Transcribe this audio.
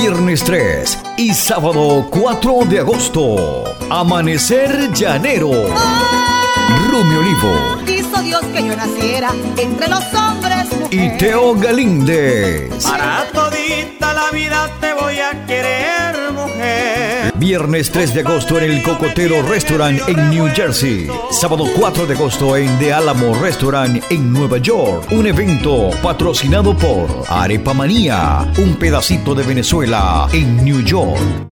Viernes 3 y sábado 4 de agosto. Amanecer Llanero. Rumi Olivo. Quiso Dios que yo naciera entre los hombres. Y Teo Galíndez. Para todita la vida te Viernes 3 de agosto en el Cocotero Restaurant en New Jersey. Sábado 4 de agosto en The Alamo Restaurant en Nueva York. Un evento patrocinado por Arepa Manía, un pedacito de Venezuela en New York.